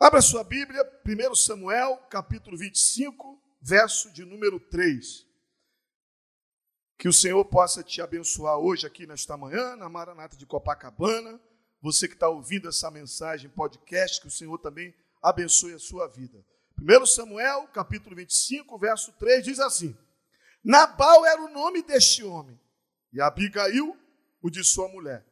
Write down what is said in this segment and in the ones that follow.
Abra sua Bíblia, 1 Samuel, capítulo 25, verso de número 3. Que o Senhor possa te abençoar hoje aqui nesta manhã, na Maranata de Copacabana. Você que está ouvindo essa mensagem, podcast, que o Senhor também abençoe a sua vida. 1 Samuel, capítulo 25, verso 3, diz assim: Nabal era o nome deste homem, e Abigail, o de sua mulher.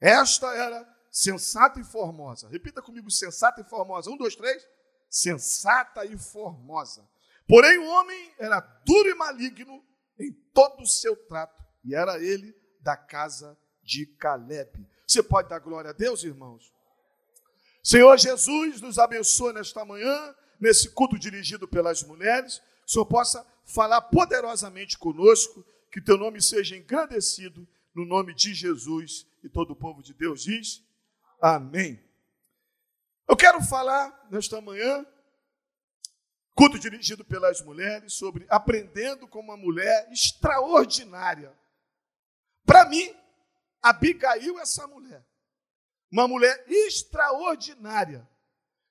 Esta era sensata e formosa. Repita comigo, sensata e formosa. Um, dois, três. Sensata e formosa. Porém, o homem era duro e maligno em todo o seu trato, e era ele da casa de Caleb. Você pode dar glória a Deus, irmãos? Senhor Jesus, nos abençoe nesta manhã, nesse culto dirigido pelas mulheres. Que o Senhor possa falar poderosamente conosco, que teu nome seja engrandecido no nome de Jesus. E todo o povo de Deus diz: Amém. Eu quero falar nesta manhã, culto dirigido pelas mulheres, sobre aprendendo com uma mulher extraordinária. Para mim, Abigail é essa mulher. Uma mulher extraordinária.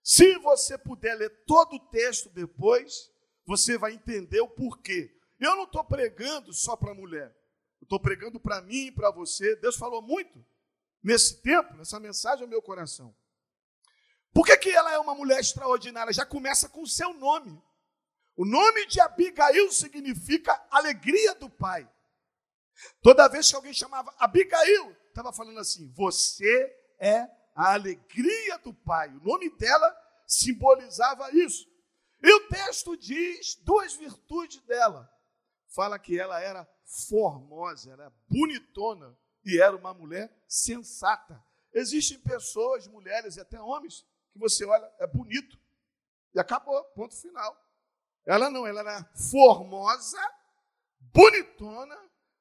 Se você puder ler todo o texto depois, você vai entender o porquê. Eu não estou pregando só para mulher. Eu estou pregando para mim e para você. Deus falou muito nesse tempo, nessa mensagem ao meu coração. Por que, que ela é uma mulher extraordinária? Já começa com o seu nome. O nome de Abigail significa alegria do pai. Toda vez que alguém chamava Abigail, estava falando assim: você é a alegria do pai. O nome dela simbolizava isso. E o texto diz duas virtudes dela. Fala que ela era formosa, era bonitona e era uma mulher sensata. Existem pessoas, mulheres e até homens, que você olha, é bonito. E acabou, ponto final. Ela não, ela era formosa, bonitona,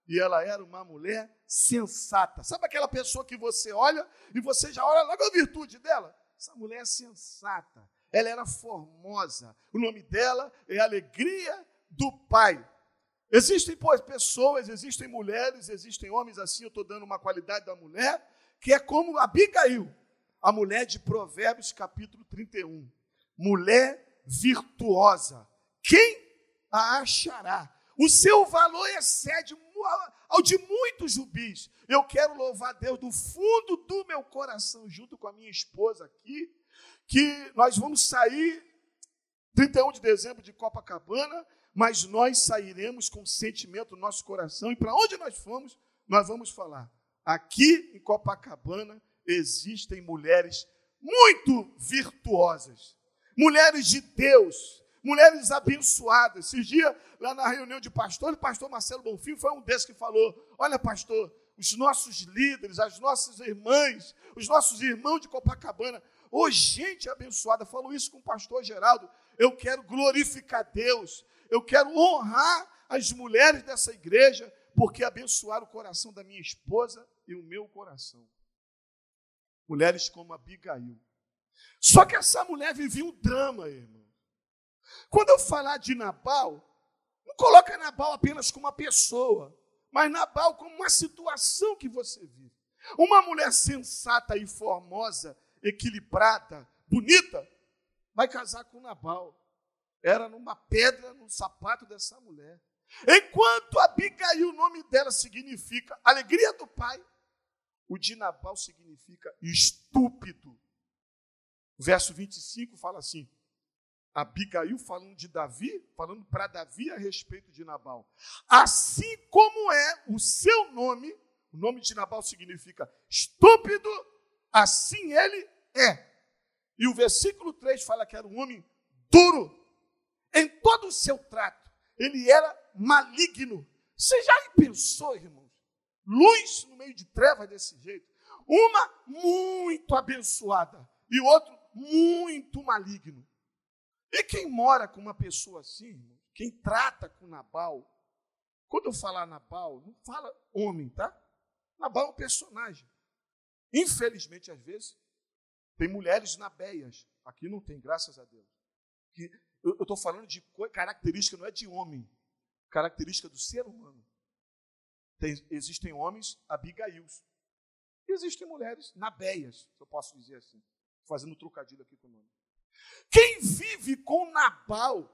e ela era uma mulher sensata. Sabe aquela pessoa que você olha e você já olha logo a virtude dela? Essa mulher é sensata. Ela era formosa. O nome dela é Alegria do Pai. Existem pessoas, existem mulheres, existem homens assim, eu estou dando uma qualidade da mulher, que é como Abigail, a mulher de Provérbios capítulo 31. Mulher virtuosa. Quem a achará? O seu valor excede ao de muitos jubis. Eu quero louvar Deus do fundo do meu coração, junto com a minha esposa aqui, que nós vamos sair 31 de dezembro de Copacabana mas nós sairemos com sentimento no nosso coração e para onde nós fomos, nós vamos falar. Aqui em Copacabana existem mulheres muito virtuosas, mulheres de Deus, mulheres abençoadas. Esses dias, lá na reunião de pastores, o pastor Marcelo Bonfim foi um desses que falou: Olha, pastor, os nossos líderes, as nossas irmãs, os nossos irmãos de Copacabana, ô oh, gente abençoada, falou isso com o pastor Geraldo. Eu quero glorificar Deus, eu quero honrar as mulheres dessa igreja, porque abençoaram o coração da minha esposa e o meu coração. Mulheres como Abigail. Só que essa mulher vivia um drama, irmão. Quando eu falar de Nabal, não coloca Nabal apenas como uma pessoa, mas Nabal como uma situação que você vive. Uma mulher sensata e formosa, equilibrada, bonita, vai casar com Nabal era numa pedra no sapato dessa mulher. Enquanto Abigail, o nome dela significa alegria do pai, o de Nabal significa estúpido. O verso 25 fala assim: Abigail falando de Davi, falando para Davi a respeito de Nabal. Assim como é o seu nome, o nome de Nabal significa estúpido, assim ele é. E o versículo 3 fala que era um homem duro, em todo o seu trato, ele era maligno. Você já pensou, irmãos? Luz no meio de trevas desse jeito. Uma muito abençoada e outro muito maligno. E quem mora com uma pessoa assim, irmão, quem trata com Nabal, quando eu falar Nabal, não fala homem, tá? Nabal é um personagem. Infelizmente, às vezes, tem mulheres nabeias. Aqui não tem, graças a Deus. Que eu estou falando de característica, não é de homem, característica do ser humano. Tem, existem homens abigails. Existem mulheres nabeias, se eu posso dizer assim. Fazendo um trocadilho aqui com o nome. Quem vive com Nabal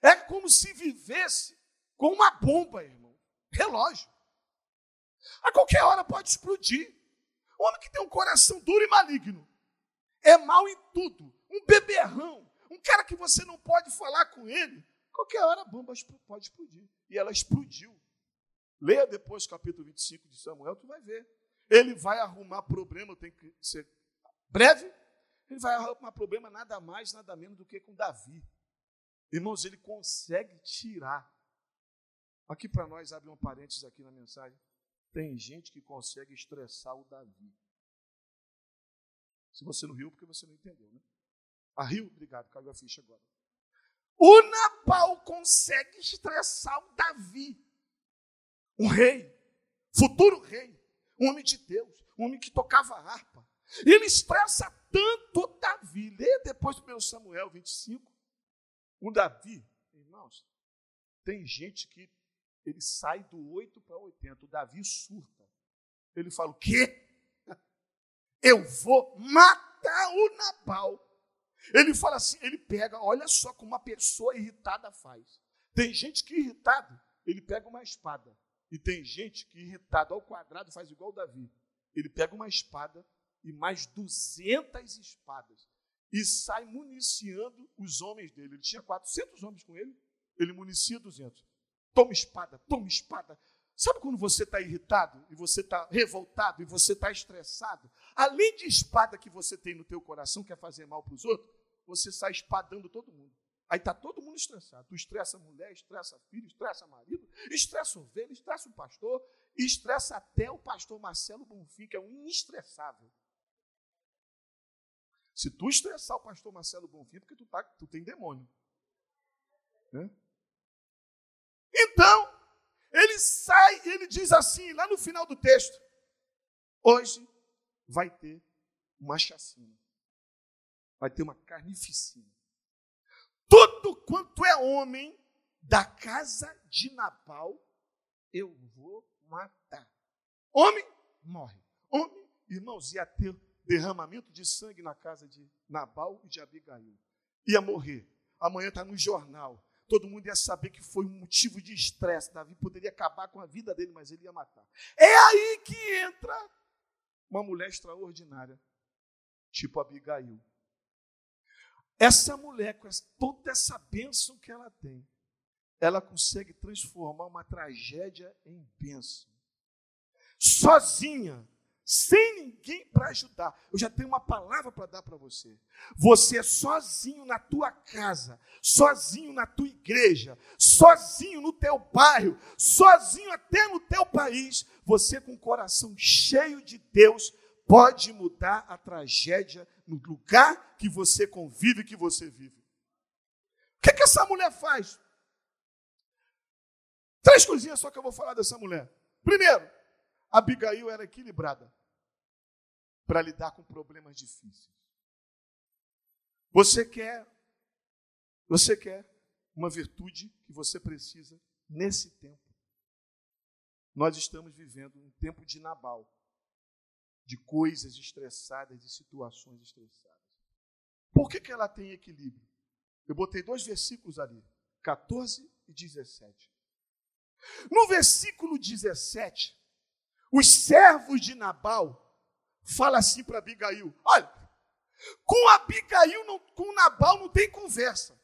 é como se vivesse com uma bomba, irmão. Relógio. A qualquer hora pode explodir. O homem que tem um coração duro e maligno é mal em tudo. Um beberrão, um cara que você não pode falar com ele, qualquer hora a bomba pode explodir. E ela explodiu. Leia depois o capítulo 25 de Samuel, tu vai ver. Ele vai arrumar problema, tem que ser breve. Ele vai arrumar problema nada mais, nada menos do que com Davi. Irmãos, ele consegue tirar. Aqui para nós, abre um parênteses aqui na mensagem. Tem gente que consegue estressar o Davi. Se você não riu, porque você não entendeu, né? Ah, riu? Obrigado, caiu a ficha agora. O Nabal consegue estressar o Davi. Um rei, futuro rei, um homem de Deus, um homem que tocava harpa. Ele estressa tanto Davi. Lê depois do 1 Samuel 25. O Davi, irmãos, tem gente que ele sai do 8 para 80. O Davi surta. Ele fala: O quê? Eu vou matar o Nabal. Ele fala assim: ele pega, olha só como uma pessoa irritada faz. Tem gente que irritado, ele pega uma espada. E tem gente que irritado ao quadrado faz igual Davi. Ele pega uma espada e mais 200 espadas e sai municiando os homens dele. Ele tinha 400 homens com ele, ele municia 200. Toma espada, toma espada. Sabe quando você está irritado e você está revoltado e você está estressado? Além de espada que você tem no teu coração, quer fazer mal para os outros, você sai espadando todo mundo. Aí está todo mundo estressado. Tu estressa mulher, estressa filho, estressa marido, estressa ovelha, estressa o pastor, estressa até o pastor Marcelo Bonfim, que é um inestressável. Se tu estressar o pastor Marcelo Bonfim, é porque tu, tá, tu tem demônio. Né? Então, ele sai e ele diz assim, lá no final do texto: hoje vai ter uma chacina, vai ter uma carnificina tudo quanto é homem da casa de Nabal, eu vou matar. Homem, morre. Homem, irmãos, ia ter derramamento de sangue na casa de Nabal e de Abigail. Ia morrer. Amanhã está no jornal. Todo mundo ia saber que foi um motivo de estresse. Davi poderia acabar com a vida dele, mas ele ia matar. É aí que entra uma mulher extraordinária, tipo Abigail. Essa mulher, com toda essa bênção que ela tem, ela consegue transformar uma tragédia em bênção. Sozinha, sem ninguém para ajudar. Eu já tenho uma palavra para dar para você. Você é sozinho na tua casa, sozinho na tua igreja, sozinho no teu bairro, sozinho até no teu país. Você com o coração cheio de Deus pode mudar a tragédia no lugar que você convive, que você vive. O que, é que essa mulher faz? Três coisinhas só que eu vou falar dessa mulher. Primeiro, Abigail era equilibrada para lidar com problemas difíceis. Você quer, você quer uma virtude que você precisa nesse tempo. Nós estamos vivendo um tempo de Nabal de coisas estressadas, de situações estressadas. Por que, que ela tem equilíbrio? Eu botei dois versículos ali, 14 e 17. No versículo 17, os servos de Nabal falam assim para Abigail: olha, com Abigail, não, com Nabal não tem conversa.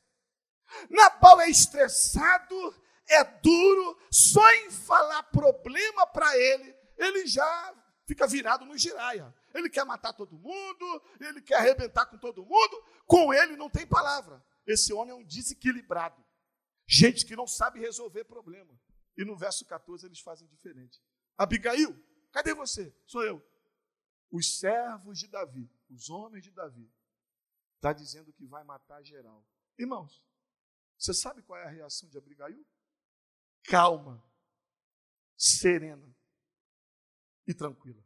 Nabal é estressado, é duro, só em falar problema para ele, ele já fica virado no giraia. Ele quer matar todo mundo, ele quer arrebentar com todo mundo, com ele não tem palavra. Esse homem é um desequilibrado. Gente que não sabe resolver problema. E no verso 14 eles fazem diferente. Abigail, cadê você? Sou eu. Os servos de Davi, os homens de Davi, está dizendo que vai matar geral. Irmãos, você sabe qual é a reação de Abigail? Calma, serena e tranquila.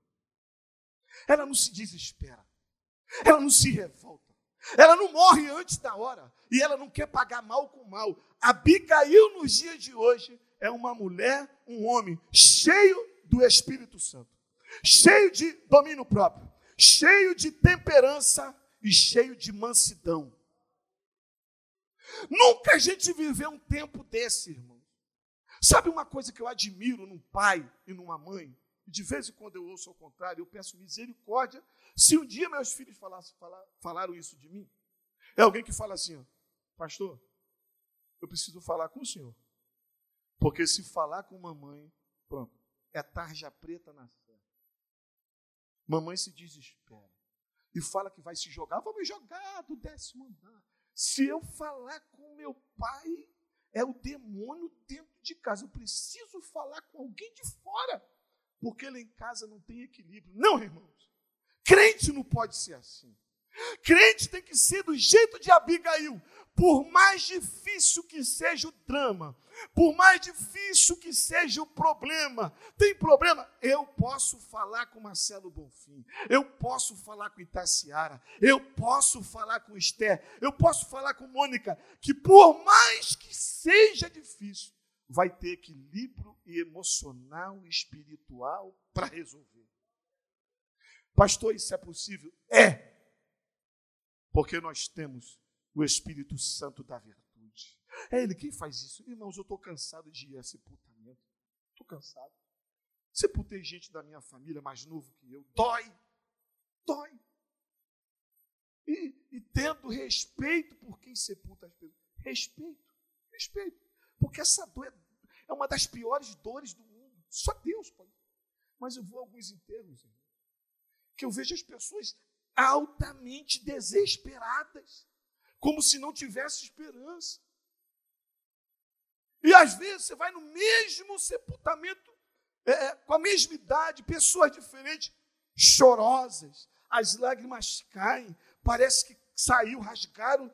Ela não se desespera. Ela não se revolta. Ela não morre antes da hora. E ela não quer pagar mal com mal. Abigail, nos dias de hoje, é uma mulher, um homem cheio do Espírito Santo, cheio de domínio próprio, cheio de temperança e cheio de mansidão. Nunca a gente viveu um tempo desse, irmão. Sabe uma coisa que eu admiro num pai e numa mãe? De vez em quando eu ouço ao contrário, eu peço misericórdia. Se um dia meus filhos falassem, falar, falaram isso de mim, é alguém que fala assim, ó, pastor, eu preciso falar com o senhor. Porque se falar com mamãe, pronto, é tarja preta na fé. Mamãe se desespera e fala que vai se jogar, vou me jogar do décimo andar. Se eu falar com meu pai, é o demônio dentro de casa. Eu preciso falar com alguém de fora, porque lá em casa não tem equilíbrio. Não, irmãos. Crente não pode ser assim. Crente tem que ser do jeito de Abigail. Por mais difícil que seja o drama, por mais difícil que seja o problema, tem problema? Eu posso falar com Marcelo Bonfim, eu posso falar com Itaciara, eu posso falar com Esther, eu posso falar com Mônica, que por mais que seja difícil, vai ter equilíbrio emocional e espiritual para resolver. Pastor, isso é possível? É. Porque nós temos o Espírito Santo da virtude. É Ele quem faz isso. Irmãos, eu estou cansado de ir a sepultamento. Estou cansado. Sepultei gente da minha família mais novo que eu. Dói. Dói. E, e tendo respeito por quem sepulta as pessoas. Respeito. Respeito. Porque essa dor é, é uma das piores dores do mundo. Só Deus pode. Mas eu vou a alguns enterros, irmão, que eu vejo as pessoas altamente desesperadas como se não tivesse esperança. E às vezes você vai no mesmo sepultamento, é, é, com a mesma idade, pessoas diferentes, chorosas, as lágrimas caem, parece que saiu, rasgaram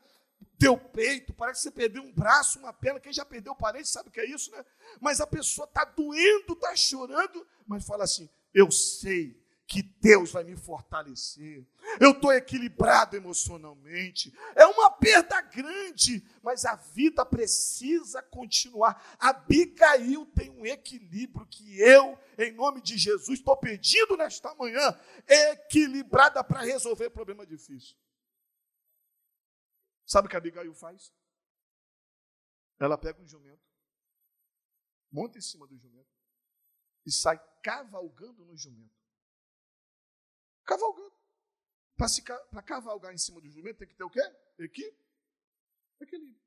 teu peito, parece que você perdeu um braço, uma perna. Quem já perdeu o parente sabe o que é isso, né? Mas a pessoa está doendo, está chorando, mas fala assim: Eu sei que Deus vai me fortalecer. Eu estou equilibrado emocionalmente. É uma perda grande, mas a vida precisa continuar. Abigail tem um equilíbrio que eu, em nome de Jesus, estou pedindo nesta manhã, equilibrada para resolver problema difícil. Sabe o que a Abigail faz? Ela pega um jumento, monta em cima do jumento e sai cavalgando no jumento. Cavalgando. Para cavalgar em cima do jumento tem que ter o quê? Equi? Equilíbrio.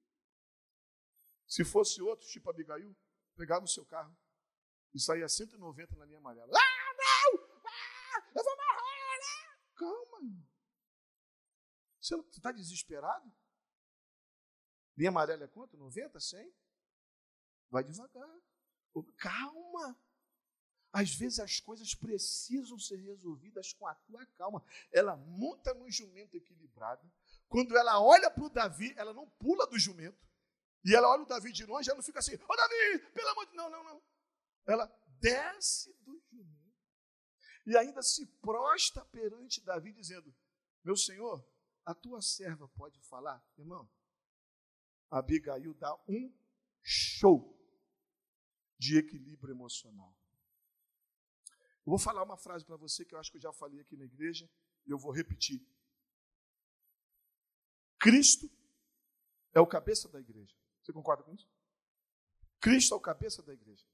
Se fosse outro, tipo Abigail, pegava o seu carro e saía 190 na linha amarela. Ah, não! Ah, eu vou morrer! Né? Calma. Você está desesperado? Linha amarela é quanto? 90, 100? Vai devagar. Calma. Às vezes as coisas precisam ser resolvidas com a tua calma. Ela monta no jumento equilibrado. Quando ela olha para o Davi, ela não pula do jumento. E ela olha o Davi de longe, ela não fica assim, ô Davi, pelo amor de Deus, não, não, não. Ela desce do jumento. E ainda se prosta perante Davi, dizendo: Meu senhor, a tua serva pode falar? Irmão, Abigail dá um show de equilíbrio emocional. Vou falar uma frase para você que eu acho que eu já falei aqui na igreja e eu vou repetir. Cristo é o cabeça da igreja. Você concorda com isso? Cristo é o cabeça da igreja.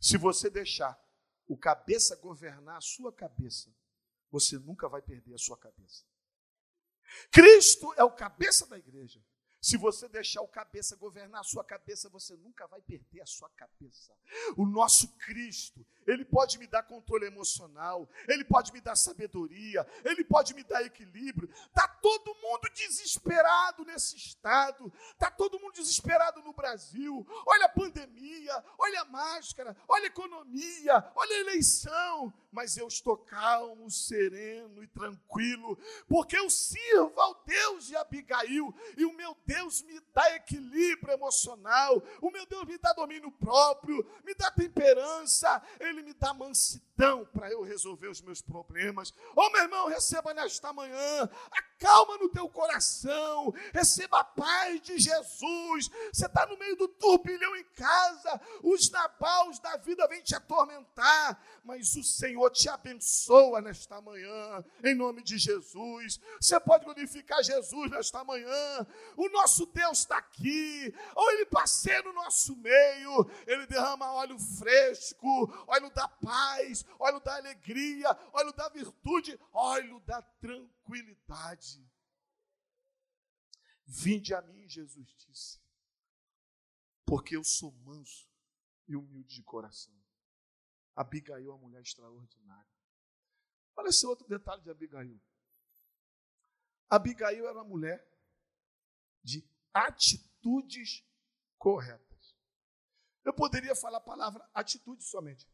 Se você deixar o cabeça governar a sua cabeça, você nunca vai perder a sua cabeça. Cristo é o cabeça da igreja. Se você deixar o cabeça governar a sua cabeça, você nunca vai perder a sua cabeça. O nosso Cristo, ele pode me dar controle emocional, ele pode me dar sabedoria, ele pode me dar equilíbrio. Tá todo mundo desesperado nesse estado, tá todo mundo desesperado no Brasil. Olha a pandemia, olha a máscara, olha a economia, olha a eleição, mas eu estou calmo, sereno e tranquilo, porque eu sirvo ao Deus de Abigail e o meu Deus Deus me dá equilíbrio emocional, o meu Deus me dá domínio próprio, me dá temperança, Ele me dá mansidão para eu resolver os meus problemas. Oh, meu irmão, receba nesta manhã a calma no teu coração, receba a paz de Jesus. Você está no meio do turbilhão em casa, os nabaus da vida vêm te atormentar, mas o Senhor te abençoa nesta manhã, em nome de Jesus. Você pode glorificar Jesus nesta manhã. O nosso Deus está aqui, ou Ele passeia no nosso meio, Ele derrama óleo fresco, óleo da paz, óleo da alegria, óleo da virtude, óleo da tranquilidade. Vinde a mim, Jesus disse, porque eu sou manso e humilde de coração. Abigail é uma mulher extraordinária. Olha esse outro detalhe de Abigail. Abigail era uma mulher de atitudes corretas. Eu poderia falar a palavra atitude somente.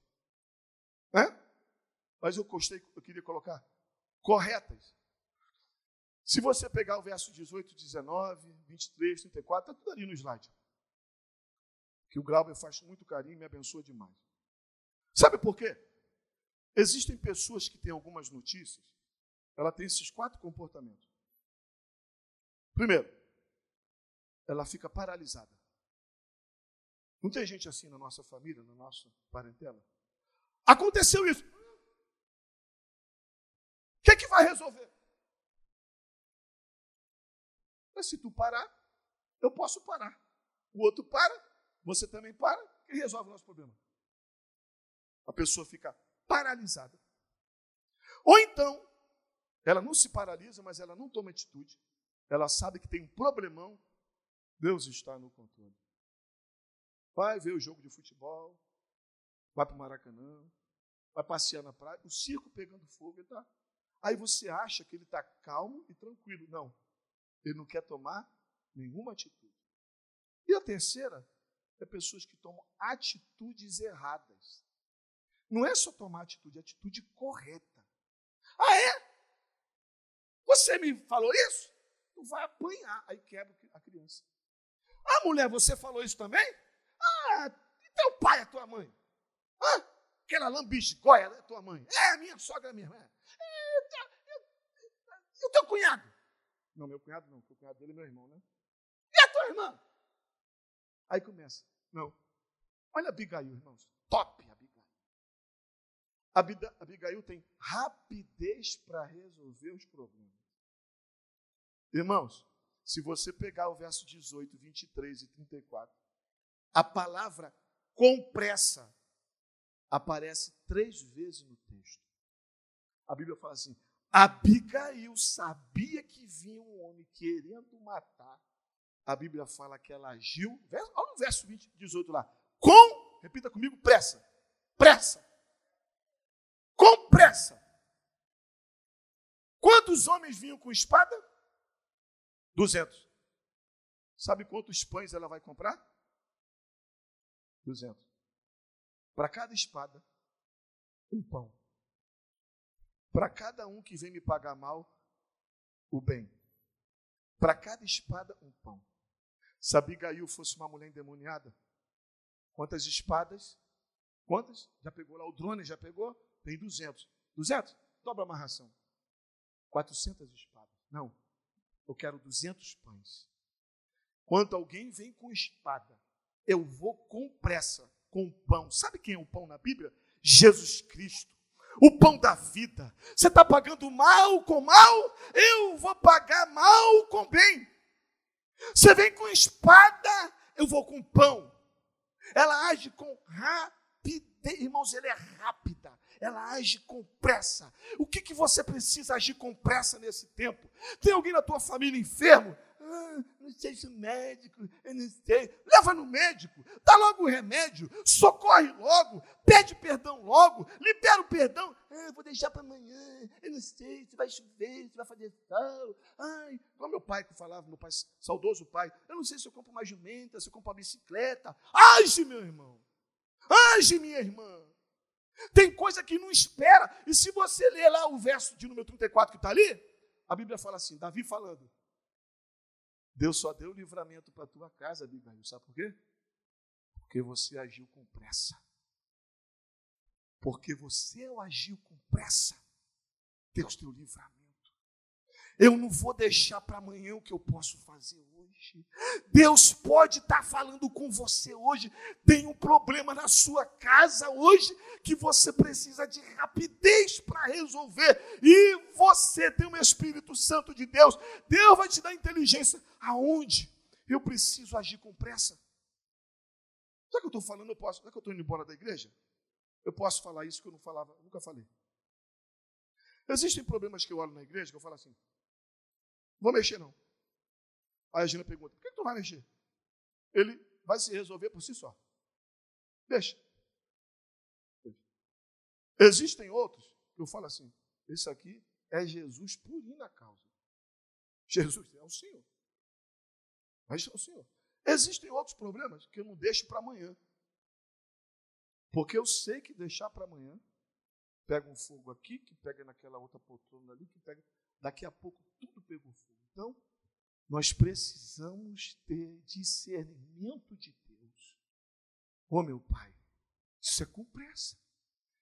Né? Mas eu gostei, eu queria colocar corretas. Se você pegar o verso 18, 19, 23, 34, está tudo ali no slide. Que o Glauber faz muito carinho e me abençoa demais. Sabe por quê? Existem pessoas que têm algumas notícias, ela tem esses quatro comportamentos. Primeiro, ela fica paralisada. Não tem gente assim na nossa família, na nossa parentela? Aconteceu isso. O que, é que vai resolver? Mas se tu parar, eu posso parar. O outro para, você também para, e resolve o nosso problema. A pessoa fica paralisada. Ou então, ela não se paralisa, mas ela não toma atitude. Ela sabe que tem um problemão. Deus está no controle. Vai ver o jogo de futebol, vai para o Maracanã, vai passear na praia, o circo pegando fogo, ele está. Aí você acha que ele está calmo e tranquilo. Não. Ele não quer tomar nenhuma atitude. E a terceira é pessoas que tomam atitudes erradas. Não é só tomar atitude, é atitude correta. Ah, é? Você me falou isso? Tu vai apanhar. Aí quebra a criança. Ah, mulher, você falou isso também? Ah, e teu pai é tua mãe? Ah, aquela lambisgoia é tua mãe? É, minha sogra é minha irmã. E o teu cunhado? Não, meu cunhado não, porque o cunhado dele é meu irmão, né? E a tua irmã? Aí começa. Não. Olha Abigail, irmãos. Top Abigail. Abigail tem rapidez para resolver os problemas. Irmãos, se você pegar o verso 18, 23 e 34, a palavra com pressa aparece três vezes no texto. A Bíblia fala assim: Abigail sabia que vinha um homem querendo matar. A Bíblia fala que ela agiu. Olha o verso 20, 18 lá. Com, repita comigo, pressa. Pressa. Com pressa. Quantos homens vinham com espada? 200. Sabe quantos pães ela vai comprar? 200. Para cada espada, um pão para cada um que vem me pagar mal, o bem. Para cada espada, um pão. Se Abigail fosse uma mulher endemoniada, quantas espadas? Quantas? Já pegou lá o drone? Já pegou? Tem 200. 200? Dobra a amarração. 400 espadas. Não. Eu quero 200 pães. Quando alguém vem com espada, eu vou com pressa, com pão. Sabe quem é o pão na Bíblia? Jesus Cristo o pão da vida. Você está pagando mal com mal, eu vou pagar mal com bem. Você vem com espada, eu vou com pão. Ela age com rapidez, irmãos, ela é rápida, ela age com pressa. O que, que você precisa agir com pressa nesse tempo? Tem alguém na tua família enfermo? Ah, não sei se o médico, eu não sei. Leva no médico, dá logo o remédio, socorre logo, pede perdão logo, libera o perdão. Ah, vou deixar para amanhã, eu não sei se vai chover, se vai fazer sol. Ai, como meu pai que falava, meu pai, saudoso pai, eu não sei se eu compro uma jumenta, se eu compro uma bicicleta. Age, meu irmão. Age, minha irmã. Tem coisa que não espera. E se você ler lá o verso de número 34 que está ali, a Bíblia fala assim: Davi falando. Deus só deu livramento para a tua casa, Abigail. Sabe por quê? Porque você agiu com pressa. Porque você agiu com pressa, Deus deu livramento. Eu não vou deixar para amanhã o que eu posso fazer hoje. Deus pode estar tá falando com você hoje. Tem um problema na sua casa hoje que você precisa de rapidez para resolver. E você tem o Espírito Santo de Deus. Deus vai te dar inteligência. Aonde eu preciso agir com pressa? O que eu estou falando? Eu posso. Será que eu estou indo embora da igreja? Eu posso falar isso que eu não falava, nunca falei. Existem problemas que eu olho na igreja que eu falo assim: vou mexer não. Aí a Gina pergunta: por que tu vai mexer? Ele vai se resolver por si só. Deixa. Existem outros que eu falo assim: esse aqui é Jesus por ir na causa. Jesus é o Senhor. Mas é o Senhor. Existem outros problemas que eu não deixo para amanhã. Porque eu sei que deixar para amanhã, pega um fogo aqui, que pega naquela outra poltrona ali, que pega. Daqui a pouco tudo pegou fogo. Então, nós precisamos ter discernimento de Deus. Ô oh, meu pai, isso é com pressa.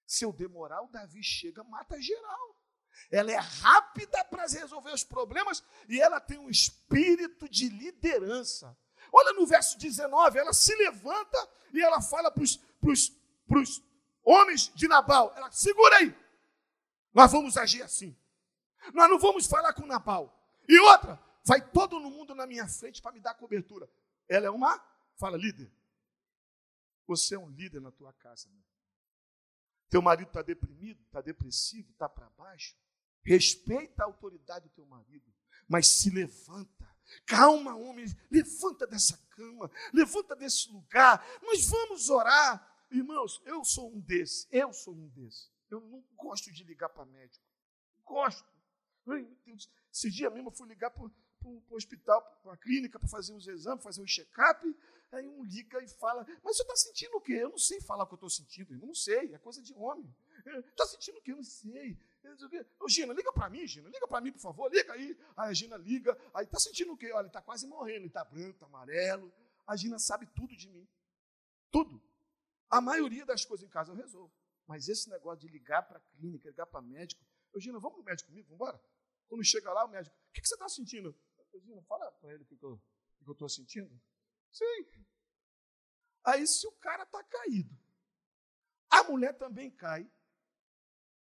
Se eu demorar, o Davi chega, mata geral. Ela é rápida para resolver os problemas e ela tem um espírito de liderança. Olha no verso 19, ela se levanta e ela fala para os homens de Nabal: ela, segura aí, nós vamos agir assim. Nós não vamos falar com Nabal. E outra, vai todo mundo na minha frente para me dar cobertura. Ela é uma, fala, líder. Você é um líder na tua casa. Meu. Teu marido está deprimido, está depressivo, está para baixo. Respeita a autoridade do teu marido, mas se levanta. Calma, homem, levanta dessa cama, levanta desse lugar. Nós vamos orar. Irmãos, eu sou um desses, eu sou um desses. Eu não gosto de ligar para médico. Gosto. Ai, meu Deus. Esse dia mesmo eu fui ligar para o hospital, para a clínica, para fazer uns exames, fazer um check-up. Aí um liga e fala, mas você está sentindo o quê? Eu não sei falar o que eu estou sentindo, irmão. Não sei, é coisa de homem. Está sentindo o quê? Eu não sei. Ô, Gina, liga para mim, Gina, liga para mim, por favor, liga aí. Aí a Gina liga, aí está sentindo o quê? Olha, ele está quase morrendo, ele está branco, está amarelo. A Gina sabe tudo de mim. Tudo. A maioria das coisas em casa eu resolvo. Mas esse negócio de ligar para a clínica, ligar para médico. Ô, Gina, vamos para o médico comigo, vamos embora? Quando chega lá, o médico, o que, que você está sentindo? Fala para ele o que, que eu estou sentindo. Sim. Aí se o cara está caído, a mulher também cai,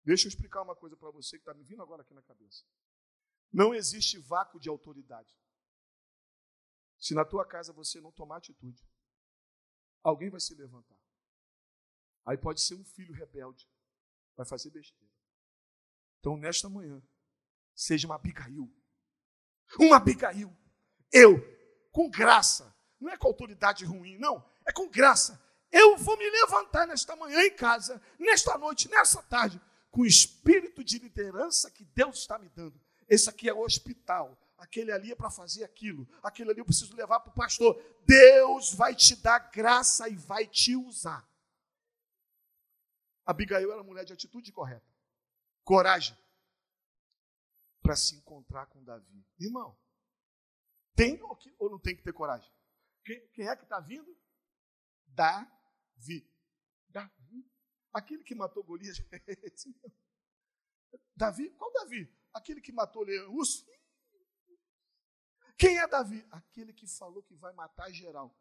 Deixa eu explicar uma coisa para você que está me vindo agora aqui na cabeça. Não existe vácuo de autoridade. Se na tua casa você não tomar atitude, alguém vai se levantar. Aí pode ser um filho rebelde, vai fazer besteira. Então, nesta manhã, seja uma Abigail. Uma Abigail. Eu, com graça, não é com autoridade ruim, não, é com graça. Eu vou me levantar nesta manhã em casa, nesta noite, nessa tarde, com o espírito de liderança que Deus está me dando. Esse aqui é o hospital, aquele ali é para fazer aquilo, aquele ali eu preciso levar para o pastor. Deus vai te dar graça e vai te usar. Abigail era mulher de atitude correta, coragem, para se encontrar com Davi. Irmão, tem ou não tem que ter coragem? Quem, quem é que está vindo? Davi. Davi. Aquele que matou Golias. Davi? Qual Davi? Aquele que matou Leão Urso? Quem é Davi? Aquele que falou que vai matar geral.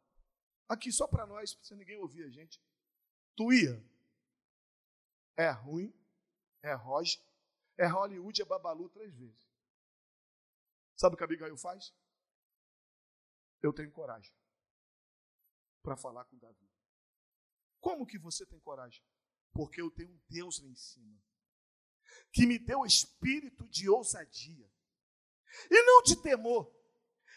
Aqui só para nós, se ninguém ouvir a gente. Tu ia. É ruim, é Roger, é Hollywood, é Babalu três vezes. Sabe o que Abigail faz? Eu tenho coragem para falar com Davi. Como que você tem coragem? Porque eu tenho um Deus lá em cima, que me deu espírito de ousadia, e não de temor.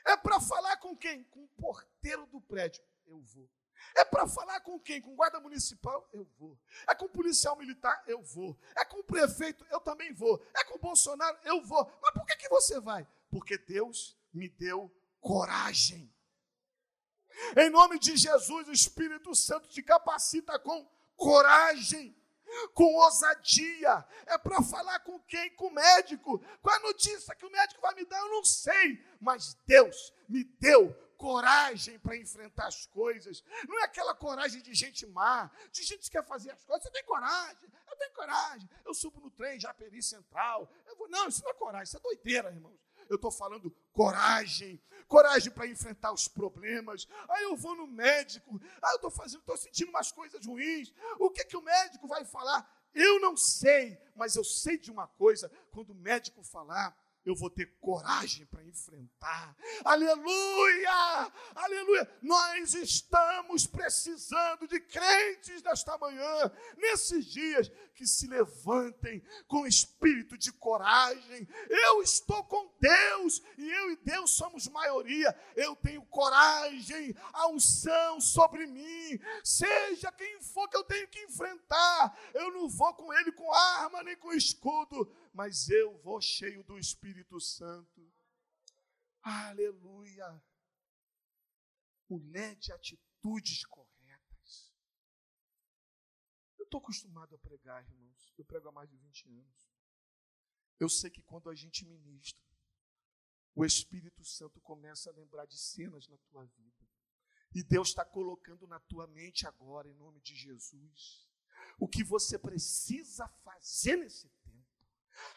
É para falar com quem? Com o porteiro do prédio. Eu vou. É para falar com quem? Com guarda municipal? Eu vou. É com policial militar? Eu vou. É com o prefeito? Eu também vou. É com o Bolsonaro? Eu vou. Mas por que, que você vai? Porque Deus me deu coragem. Em nome de Jesus, o Espírito Santo te capacita com coragem, com ousadia. É para falar com quem? Com o médico. Qual é a notícia que o médico vai me dar? Eu não sei. Mas Deus me deu coragem para enfrentar as coisas. Não é aquela coragem de gente má, de gente que quer fazer as coisas. Você tem coragem? Eu tenho coragem. Eu subo no trem, já peri central. Eu vou... Não, isso não é coragem, isso é doideira, irmãos. Eu estou falando coragem, coragem para enfrentar os problemas. Aí eu vou no médico, aí eu estou fazendo, estou sentindo umas coisas ruins. O que, que o médico vai falar? Eu não sei, mas eu sei de uma coisa: quando o médico falar, eu vou ter coragem para enfrentar. Aleluia! Aleluia! Nós estamos precisando de crentes nesta manhã, nesses dias, que se levantem com espírito de coragem. Eu estou com Deus e eu e Deus somos maioria. Eu tenho coragem, a unção sobre mim. Seja quem for que eu tenho que enfrentar, eu não vou com ele com arma nem com escudo mas eu vou cheio do Espírito Santo. Aleluia. Mulher de atitudes corretas. Eu estou acostumado a pregar, irmãos. Eu prego há mais de 20 anos. Eu sei que quando a gente ministra, o Espírito Santo começa a lembrar de cenas na tua vida. E Deus está colocando na tua mente agora, em nome de Jesus, o que você precisa fazer nesse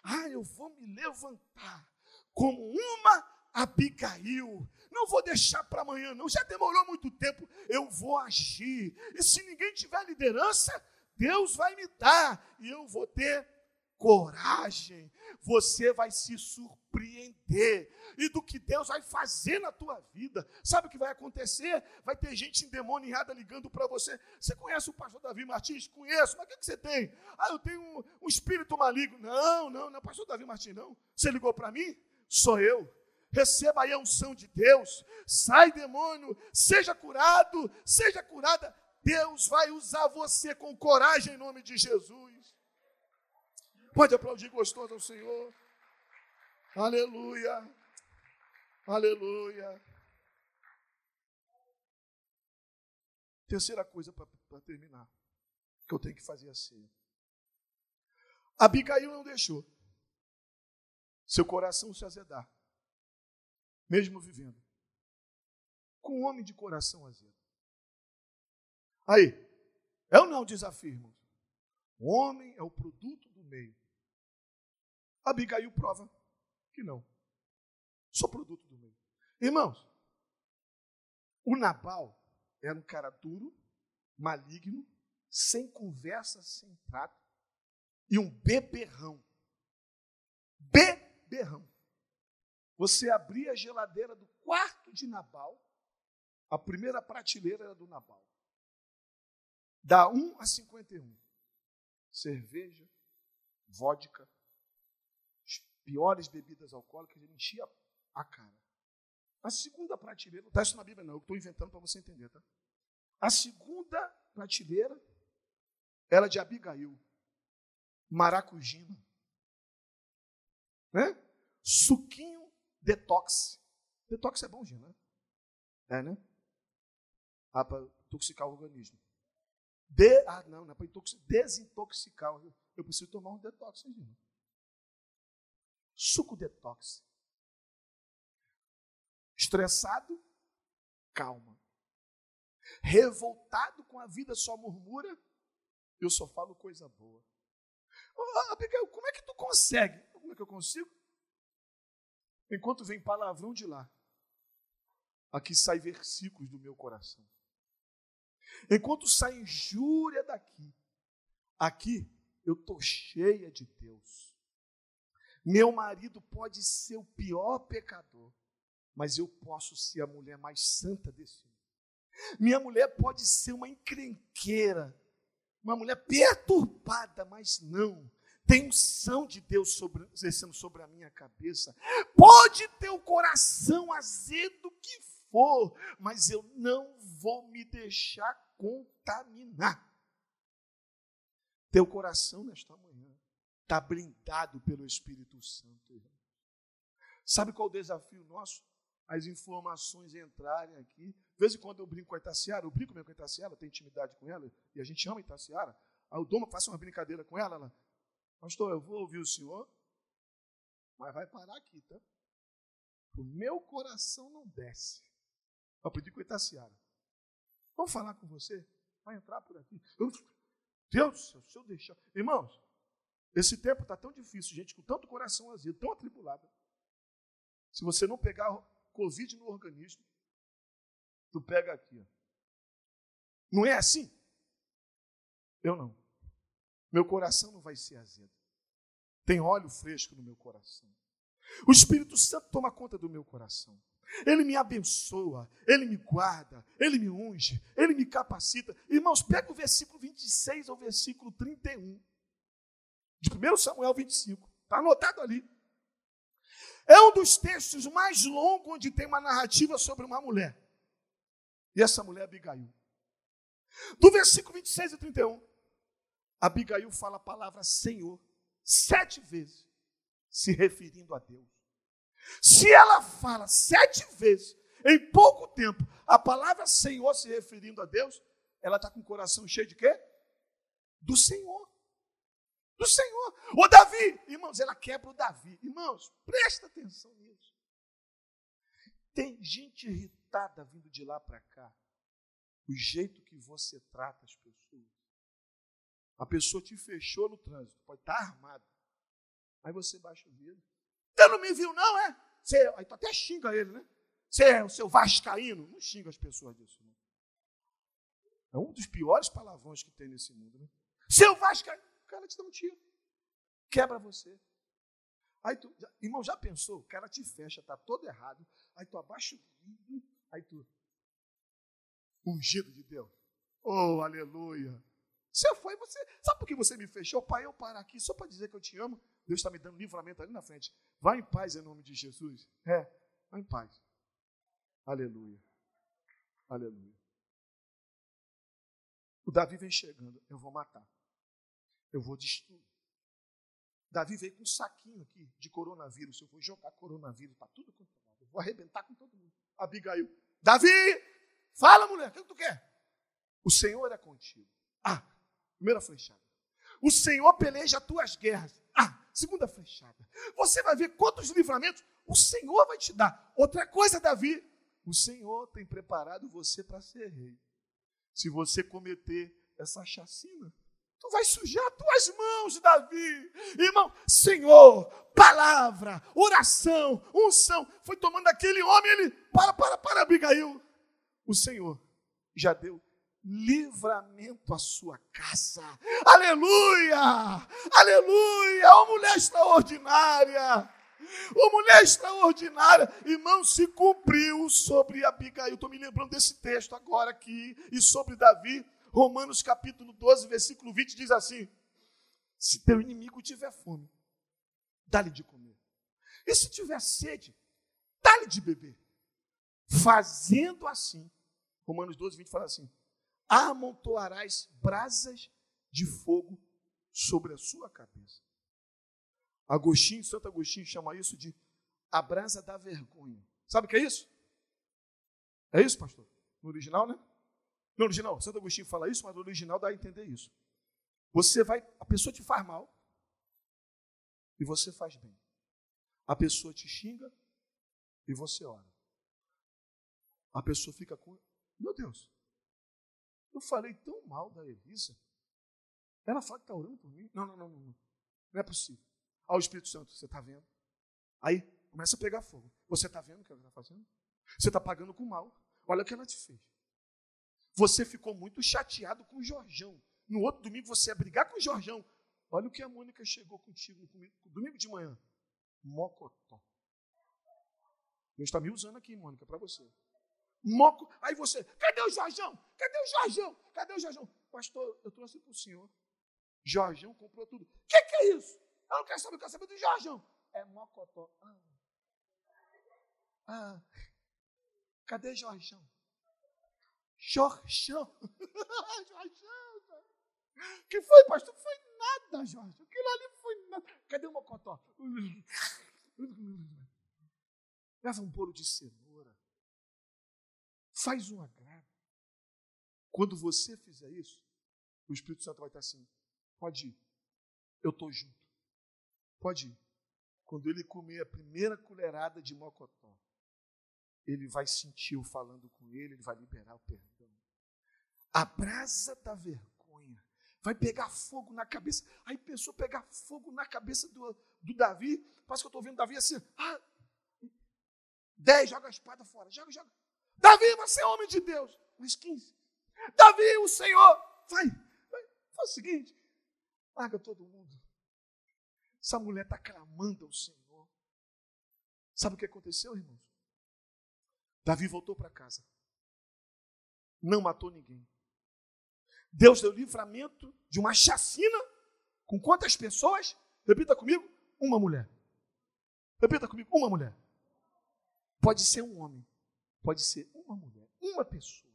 ah, eu vou me levantar como uma Abigail. Não vou deixar para amanhã, não. Já demorou muito tempo. Eu vou agir. E se ninguém tiver liderança, Deus vai me dar. E eu vou ter coragem. Você vai se surpreender. E do que Deus vai fazer na tua vida. Sabe o que vai acontecer? Vai ter gente endemoniada ligando para você. Você conhece o pastor Davi Martins? Conheço. Mas o que, que você tem? Ah, eu tenho um, um espírito maligno. Não, não, não é pastor Davi Martins, não. Você ligou para mim? Sou eu. Receba aí a unção de Deus. Sai, demônio. Seja curado. Seja curada. Deus vai usar você com coragem em nome de Jesus. Pode aplaudir gostoso ao Senhor. Aleluia. Aleluia. Terceira coisa para terminar, que eu tenho que fazer assim. Abigail não deixou seu coração se azedar, mesmo vivendo com um homem de coração azedo. Aí, ou não desafio, irmãos? O homem é o produto do meio. Abigail prova que não. Sou produto do meio. Irmãos, o Nabal era um cara duro, maligno, sem conversa, sem trato, e um beberrão. Beberrão. Você abria a geladeira do quarto de Nabal, a primeira prateleira era do Nabal. Da 1 a 51. Cerveja, vodka, piores bebidas alcoólicas, ele enchia a cara. A segunda prateleira, não está isso na Bíblia não, eu estou inventando para você entender, tá? A segunda prateleira era de Abigail, maracujina, né? Suquinho detox. Detox é bom, Gina, né? É, né? Ah, para intoxicar o organismo. De, ah, não, não é para desintoxicar. Eu preciso tomar um detox, Gina. Suco detox. Estressado, calma. Revoltado com a vida, só murmura. Eu só falo coisa boa. Oh, Abigail, como é que tu consegue? Como é que eu consigo? Enquanto vem palavrão de lá, aqui sai versículos do meu coração. Enquanto sai injúria daqui, aqui eu estou cheia de Deus. Meu marido pode ser o pior pecador, mas eu posso ser a mulher mais santa desse mundo. Minha mulher pode ser uma encrenqueira, uma mulher perturbada, mas não. Tem unção de Deus sobre, sobre a minha cabeça. Pode ter o coração azedo que for, mas eu não vou me deixar contaminar. Teu coração nesta manhã está blindado pelo Espírito Santo. Sabe qual o desafio nosso? As informações entrarem aqui. De vez em quando eu brinco com a Itaciara, eu brinco mesmo com a Itaciara, tenho intimidade com ela, e a gente ama a Itaciara. Aí eu dou uma, faço uma brincadeira com ela, ela, pastor, eu vou ouvir o senhor, mas vai parar aqui, tá? O meu coração não desce. Para pedir com Itaciara. Vamos falar com você? Vai entrar por aqui. Eu, Deus, se eu deixar. Irmãos, esse tempo está tão difícil, gente, com tanto coração azedo, tão atribulado. Se você não pegar Covid no organismo, tu pega aqui. Não é assim? Eu não. Meu coração não vai ser azedo. Tem óleo fresco no meu coração. O Espírito Santo toma conta do meu coração. Ele me abençoa, ele me guarda, ele me unge, ele me capacita. Irmãos, pega o versículo 26 ao versículo 31 de 1 Samuel 25. Está anotado ali. É um dos textos mais longos onde tem uma narrativa sobre uma mulher. E essa mulher é Abigail. Do versículo 26 a 31, Abigail fala a palavra Senhor sete vezes, se referindo a Deus. Se ela fala sete vezes, em pouco tempo, a palavra Senhor se referindo a Deus, ela está com o coração cheio de quê? Do Senhor. Do Senhor. O Davi, irmãos, ela quebra o Davi. Irmãos, presta atenção nisso. Tem gente irritada vindo de lá para cá. O jeito que você trata as pessoas. A pessoa te fechou no trânsito, pode estar armado. Aí você baixa o vidro. Você não me viu, não, é? Você, aí tu até xinga ele, né? Você é o seu vascaíno. Não xinga as pessoas disso. É um dos piores palavrões que tem nesse mundo, né? Seu vascaíno. O cara te dá um tiro. Quebra você. Aí tu, irmão, já pensou? O cara te fecha, tá todo errado. Aí tu abaixa o vidro. Aí tu. Ungido de Deus. Oh, aleluia. Você foi, você. Sabe por que você me fechou? Pai, eu parar aqui só para dizer que eu te amo. Deus está me dando livramento ali na frente. Vá em paz em nome de Jesus. É, vá em paz. Aleluia. Aleluia. O Davi vem chegando. Eu vou matar. Eu vou destruir. Davi veio com um saquinho aqui de coronavírus. Eu vou jogar coronavírus para tudo quanto é Eu vou arrebentar com todo mundo. Abigail. Davi! Fala, mulher, o que tu quer? O Senhor é contigo. Ah, primeira flechada. O Senhor peleja as tuas guerras. Ah, segunda flechada. Você vai ver quantos livramentos o Senhor vai te dar. Outra coisa, Davi, o Senhor tem preparado você para ser rei. Se você cometer essa chacina, tu vai sujar tuas mãos, Davi. Irmão, Senhor, palavra, oração, unção. Foi tomando aquele homem, ele, para, para, para, Abigail. O Senhor já deu livramento à sua casa. Aleluia! Aleluia! Uma mulher extraordinária! Uma mulher extraordinária, irmão, se cumpriu sobre Abigail. Estou me lembrando desse texto agora aqui, e sobre Davi, Romanos capítulo 12, versículo 20 diz assim: Se teu inimigo tiver fome, dá-lhe de comer. E se tiver sede, dá-lhe de beber. Fazendo assim, Romanos 12, 20 fala assim: amontoarás brasas de fogo sobre a sua cabeça. Agostinho, Santo Agostinho chama isso de a brasa da vergonha. Sabe o que é isso? É isso, pastor? No original, né? No original, Santo Agostinho fala isso, mas no original dá a entender isso. Você vai, a pessoa te faz mal e você faz bem. A pessoa te xinga e você ora. A pessoa fica com, meu Deus, eu falei tão mal da Elisa. Ela fala que está orando por mim. Não, não, não, não. Não é possível. Ah, o Espírito Santo, você está vendo? Aí começa a pegar fogo. Você está vendo o que ela está fazendo? Você está pagando com mal. Olha o que ela te fez. Você ficou muito chateado com o Jorjão. No outro domingo você ia brigar com o Jorjão. Olha o que a Mônica chegou contigo domingo de manhã. Mocotó. Deus está me usando aqui, Mônica, para você. Moco. Aí você, cadê o Jorjão? Cadê o Jorjão? Cadê o Jorjão? Pastor, eu trouxe para o senhor. Jorjão comprou tudo. O que, que, é isso? Eu não quero saber, eu quero saber do Jorjão. É mocotó. Ah. ah. Cadê Jorjão? Jorjão. Jorjão. que foi, pastor? Foi nada, Jorge. Aquilo ali foi nada. Cadê o mocotó? Leva um bolo de cenoura. Faz um agrado. Quando você fizer isso, o Espírito Santo vai estar assim: pode ir, eu estou junto. Pode ir. Quando ele comer a primeira colherada de mocotó, ele vai sentir o falando com ele, ele vai liberar o perdão. A brasa da vergonha vai pegar fogo na cabeça. Aí pensou pegar fogo na cabeça do, do Davi. Parece que eu estou vendo Davi assim. Ah, dez, joga a espada fora. Joga, joga. Davi, você é homem de Deus. Mas 15. Davi, o Senhor. Vai, vai. Faz o seguinte. Larga todo mundo. Essa mulher está clamando ao Senhor. Sabe o que aconteceu, irmãos? Davi voltou para casa. Não matou ninguém. Deus deu livramento de uma chacina com quantas pessoas? Repita comigo: uma mulher. Repita comigo: uma mulher. Pode ser um homem, pode ser uma mulher, uma pessoa.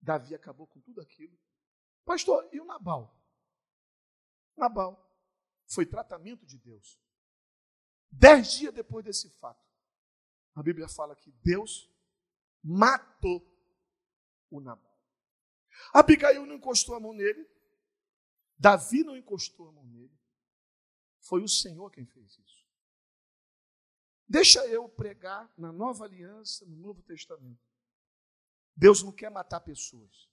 Davi acabou com tudo aquilo. Pastor, e o Nabal? Nabal foi tratamento de Deus. Dez dias depois desse fato, a Bíblia fala que Deus matou o Nabal. Abigail não encostou a mão nele, Davi não encostou a mão nele, foi o Senhor quem fez isso. Deixa eu pregar na nova aliança, no Novo Testamento. Deus não quer matar pessoas.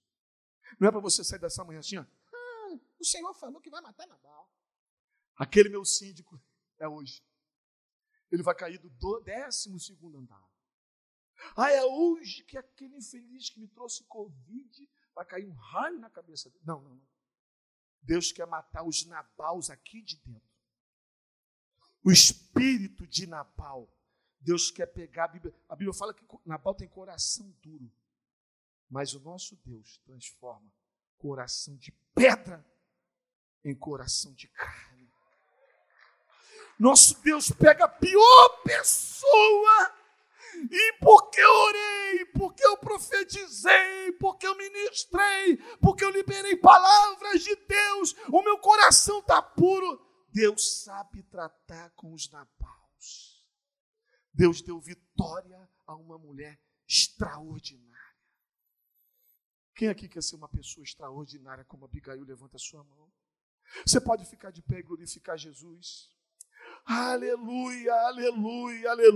Não é para você sair dessa manhã assim, ó. Ah, o Senhor falou que vai matar Nabal. Aquele meu síndico é hoje. Ele vai cair do décimo segundo andar. Ah, é hoje que aquele infeliz que me trouxe Covid vai cair um raio na cabeça dele. Não, não, não. Deus quer matar os Nabaus aqui de dentro. O espírito de Nabal. Deus quer pegar a Bíblia. A Bíblia fala que Nabal tem coração duro. Mas o nosso Deus transforma coração de pedra em coração de carne. Nosso Deus pega a pior pessoa e porque eu orei, porque eu profetizei, porque eu ministrei, porque eu liberei palavras de Deus, o meu coração está puro. Deus sabe tratar com os nabaus. Deus deu vitória a uma mulher extraordinária. Quem aqui quer ser uma pessoa extraordinária como Abigail? Levanta a sua mão. Você pode ficar de pé e glorificar Jesus. Aleluia, aleluia, aleluia.